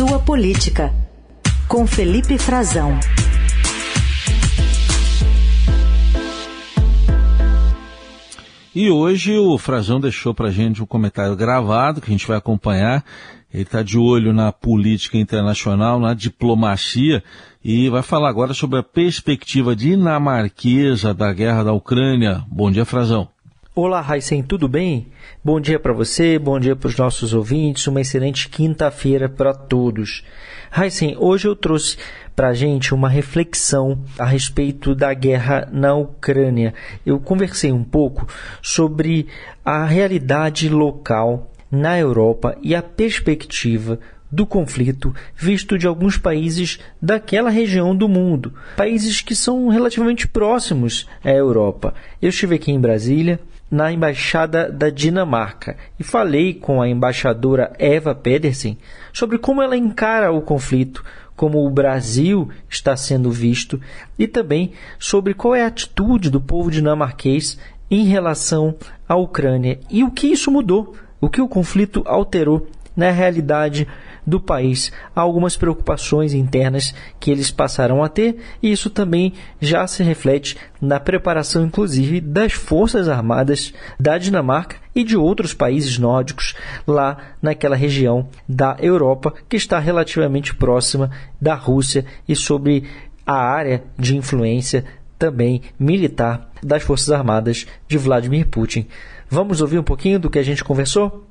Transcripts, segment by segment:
Sua Política, com Felipe Frazão. E hoje o Frazão deixou para gente um comentário gravado que a gente vai acompanhar. Ele está de olho na política internacional, na diplomacia e vai falar agora sobre a perspectiva dinamarquesa da guerra da Ucrânia. Bom dia, Frazão. Olá, Raíssen, tudo bem? Bom dia para você, bom dia para os nossos ouvintes, uma excelente quinta-feira para todos. Raíssen, hoje eu trouxe para a gente uma reflexão a respeito da guerra na Ucrânia. Eu conversei um pouco sobre a realidade local na Europa e a perspectiva do conflito visto de alguns países daquela região do mundo, países que são relativamente próximos à Europa. Eu estive aqui em Brasília, na embaixada da Dinamarca, e falei com a embaixadora Eva Pedersen sobre como ela encara o conflito, como o Brasil está sendo visto e também sobre qual é a atitude do povo dinamarquês em relação à Ucrânia e o que isso mudou, o que o conflito alterou na realidade do país. Há algumas preocupações internas que eles passaram a ter, e isso também já se reflete na preparação, inclusive, das Forças Armadas da Dinamarca e de outros países nórdicos lá naquela região da Europa que está relativamente próxima da Rússia e sobre a área de influência também militar das Forças Armadas de Vladimir Putin. Vamos ouvir um pouquinho do que a gente conversou?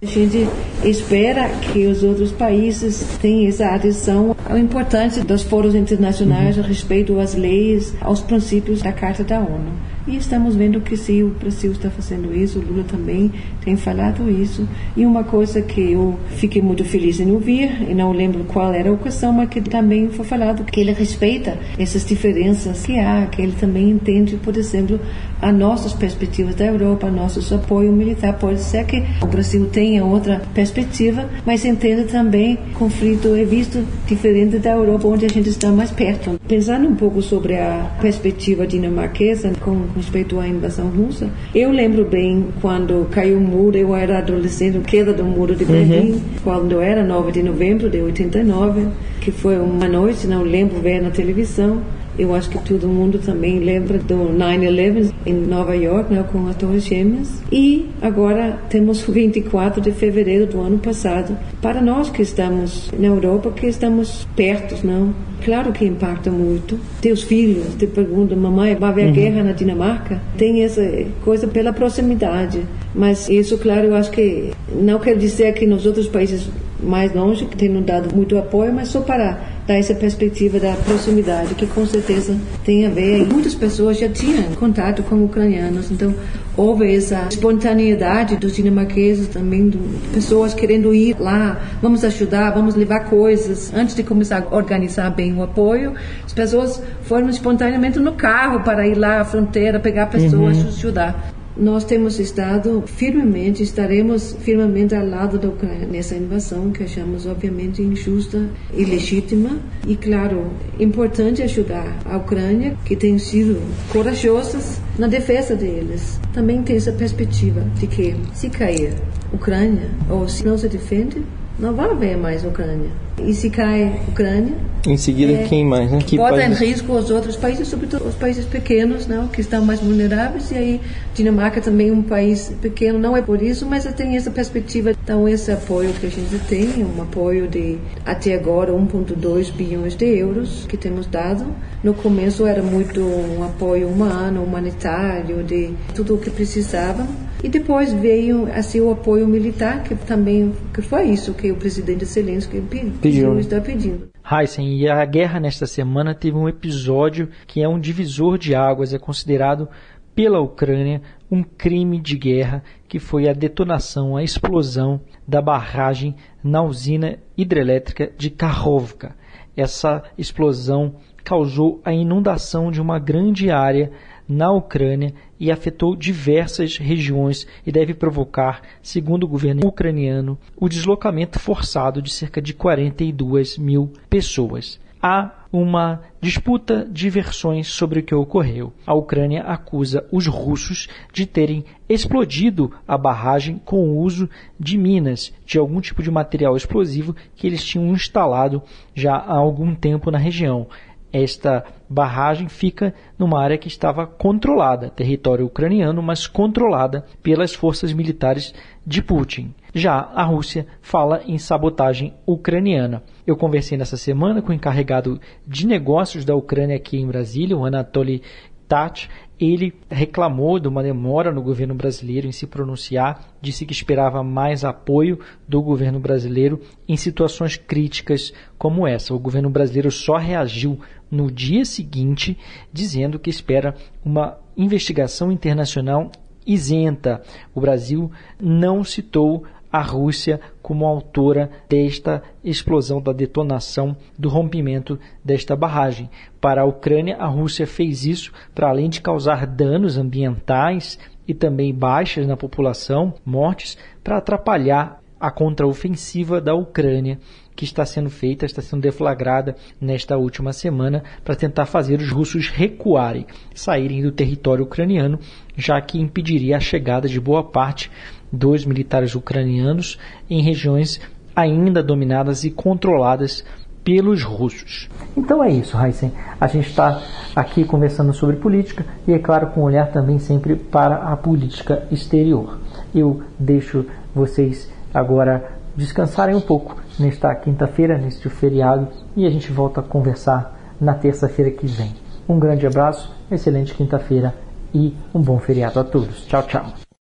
A gente espera que os outros países tenham essa adesão ao importante dos fóruns internacionais a respeito às leis, aos princípios da Carta da ONU. E estamos vendo que sim, o Brasil está fazendo isso, o Lula também tem falado isso. E uma coisa que eu fiquei muito feliz em ouvir, e não lembro qual era a ocasião, mas que também foi falado que ele respeita essas diferenças que há, que ele também entende, por exemplo, as nossas perspectivas da Europa, nossos apoio militar. Pode ser que o Brasil tenha outra perspectiva, mas entenda também o conflito é visto diferente da Europa, onde a gente está mais perto. Pensando um pouco sobre a perspectiva dinamarquesa, com respeito à invasão russa. Eu lembro bem quando caiu o muro, eu era adolescente, queda do muro de Berlim, uhum. quando era 9 de novembro de 89, que foi uma noite, não lembro ver na televisão. Eu acho que todo mundo também lembra do 9-11 em Nova York, né, com as Torres Gêmeas. E agora temos 24 de fevereiro do ano passado. Para nós que estamos na Europa, que estamos perto, não? Claro que impacta muito. Teus filhos te perguntam, mamãe, vai haver uhum. guerra na Dinamarca? Tem essa coisa pela proximidade. Mas isso, claro, eu acho que não quer dizer que nos outros países mais longe, que têm dado muito apoio, mas só para dar essa perspectiva da proximidade, que com certeza tem a ver. E muitas pessoas já tinham contato com ucranianos, então houve essa espontaneidade dos dinamarqueses também, de pessoas querendo ir lá, vamos ajudar, vamos levar coisas. Antes de começar a organizar bem o apoio, as pessoas foram espontaneamente no carro para ir lá à fronteira, pegar pessoas, uhum. ajudar nós temos estado firmemente, estaremos firmemente ao lado da Ucrânia nessa invasão que achamos obviamente injusta e legítima e claro, importante ajudar a Ucrânia que tem sido corajosas na defesa deles. Também tem essa perspectiva de que se cair Ucrânia ou se não se defende, não vai haver mais Ucrânia. E se cai Ucrânia, em seguida, é, quem mais? Né? Que bota em risco os outros países, sobretudo os países pequenos, não, que estão mais vulneráveis. E aí, Dinamarca também é um país pequeno, não é por isso, mas tem essa perspectiva. Então, esse apoio que a gente tem, um apoio de até agora 1,2 bilhões de euros que temos dado. No começo era muito um apoio humano, humanitário, de tudo o que precisavam. E depois veio assim o apoio militar, que também que foi isso que o presidente Zelensky pediu, pediu. está pedindo. Heisen, e a guerra nesta semana teve um episódio que é um divisor de águas, é considerado pela Ucrânia um crime de guerra, que foi a detonação, a explosão da barragem na usina hidrelétrica de Kakhovka. Essa explosão causou a inundação de uma grande área na Ucrânia e afetou diversas regiões e deve provocar, segundo o governo ucraniano, o deslocamento forçado de cerca de 42 mil pessoas. Há uma disputa de versões sobre o que ocorreu. A Ucrânia acusa os russos de terem explodido a barragem com o uso de minas, de algum tipo de material explosivo que eles tinham instalado já há algum tempo na região. Esta barragem fica numa área que estava controlada, território ucraniano, mas controlada pelas forças militares de Putin. Já a Rússia fala em sabotagem ucraniana. Eu conversei nessa semana com o encarregado de negócios da Ucrânia aqui em Brasília, o Anatoly Tati, ele reclamou de uma demora no governo brasileiro em se pronunciar, disse que esperava mais apoio do governo brasileiro em situações críticas como essa. O governo brasileiro só reagiu no dia seguinte, dizendo que espera uma investigação internacional isenta. O Brasil não citou a Rússia como autora desta explosão, da detonação, do rompimento desta barragem. Para a Ucrânia, a Rússia fez isso para além de causar danos ambientais e também baixas na população, mortes, para atrapalhar a contraofensiva da Ucrânia que está sendo feita, está sendo deflagrada nesta última semana para tentar fazer os russos recuarem, saírem do território ucraniano, já que impediria a chegada de boa parte dos militares ucranianos em regiões ainda dominadas e controladas pelos russos. Então é isso, Heisen. A gente está aqui conversando sobre política e, é claro, com um olhar também sempre para a política exterior. Eu deixo vocês agora descansarem um pouco nesta quinta-feira, neste feriado, e a gente volta a conversar na terça-feira que vem. Um grande abraço, excelente quinta-feira e um bom feriado a todos. Tchau, tchau.